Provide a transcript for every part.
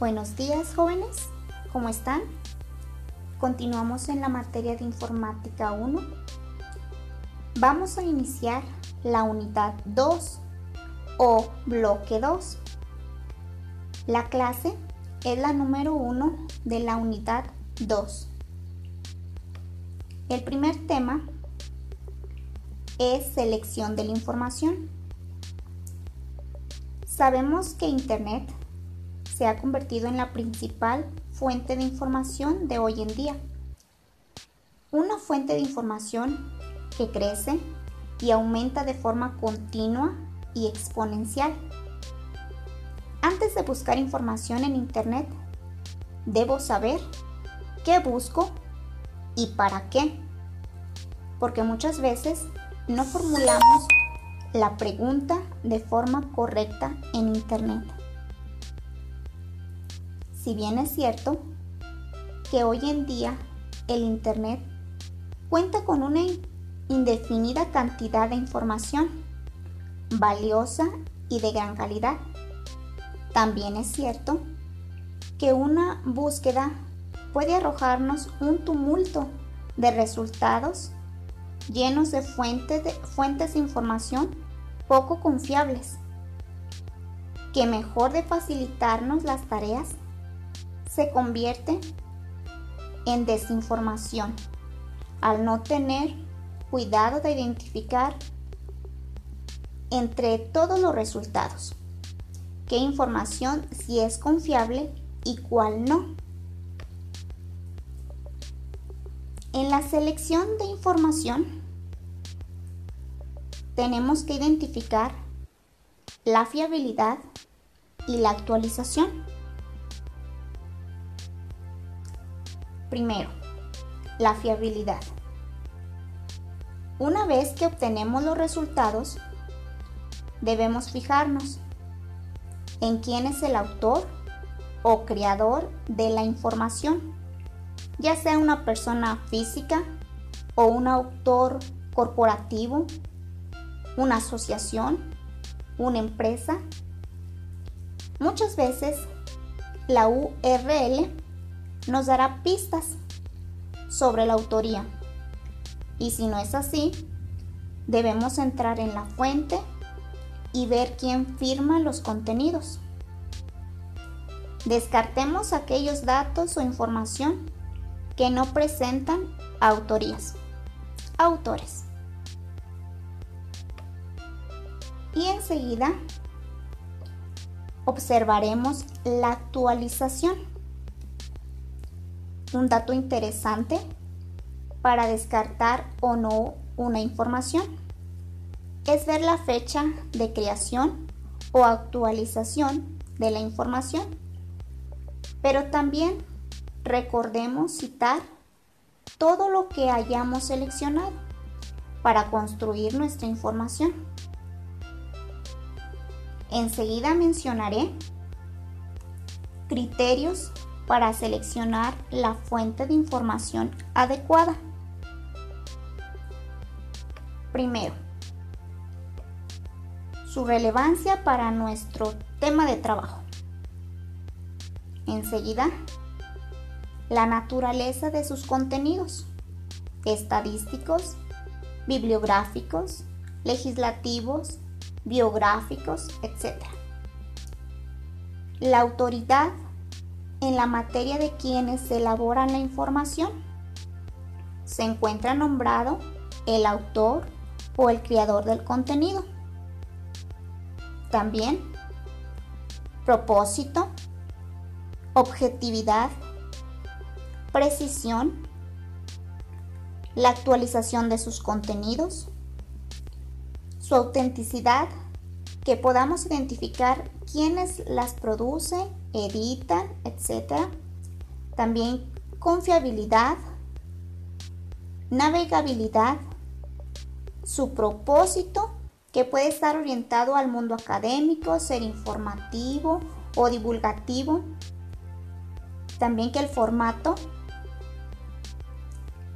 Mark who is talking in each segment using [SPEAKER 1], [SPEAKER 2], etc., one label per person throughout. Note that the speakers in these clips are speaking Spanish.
[SPEAKER 1] Buenos días jóvenes, ¿cómo están? Continuamos en la materia de informática 1. Vamos a iniciar la unidad 2 o bloque 2. La clase es la número 1 de la unidad 2. El primer tema es selección de la información. Sabemos que Internet se ha convertido en la principal fuente de información de hoy en día. Una fuente de información que crece y aumenta de forma continua y exponencial. Antes de buscar información en Internet, debo saber qué busco y para qué. Porque muchas veces no formulamos la pregunta de forma correcta en Internet. Si bien es cierto que hoy en día el Internet cuenta con una indefinida cantidad de información valiosa y de gran calidad, también es cierto que una búsqueda puede arrojarnos un tumulto de resultados llenos de fuentes de, fuentes de información poco confiables, que mejor de facilitarnos las tareas se convierte en desinformación al no tener cuidado de identificar entre todos los resultados qué información si es confiable y cuál no. En la selección de información tenemos que identificar la fiabilidad y la actualización. Primero, la fiabilidad. Una vez que obtenemos los resultados, debemos fijarnos en quién es el autor o creador de la información, ya sea una persona física o un autor corporativo, una asociación, una empresa. Muchas veces la URL nos dará pistas sobre la autoría. Y si no es así, debemos entrar en la fuente y ver quién firma los contenidos. Descartemos aquellos datos o información que no presentan autorías, autores. Y enseguida observaremos la actualización un dato interesante para descartar o no una información es ver la fecha de creación o actualización de la información. Pero también recordemos citar todo lo que hayamos seleccionado para construir nuestra información. Enseguida mencionaré criterios para seleccionar la fuente de información adecuada. Primero, su relevancia para nuestro tema de trabajo. Enseguida, la naturaleza de sus contenidos, estadísticos, bibliográficos, legislativos, biográficos, etc. La autoridad en la materia de quienes elaboran la información. Se encuentra nombrado el autor o el creador del contenido. También propósito, objetividad, precisión, la actualización de sus contenidos, su autenticidad, que podamos identificar quiénes las producen editan, etc. También confiabilidad, navegabilidad, su propósito, que puede estar orientado al mundo académico, ser informativo o divulgativo. También que el formato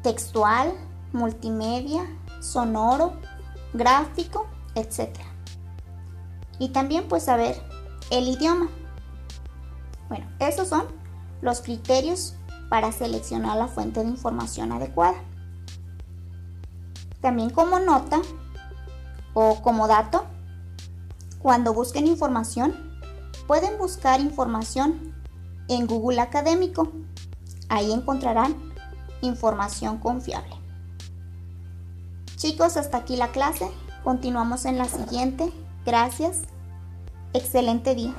[SPEAKER 1] textual, multimedia, sonoro, gráfico, etc. Y también pues saber el idioma Bueno, esos son los criterios para seleccionar la fuente de información adecuada. También como nota o como dato, cuando busquen información, pueden buscar información en Google Académico. Ahí encontrarán información confiable. Chicos, hasta aquí la clase. Continuamos en la siguiente. Gracias. Excelente día.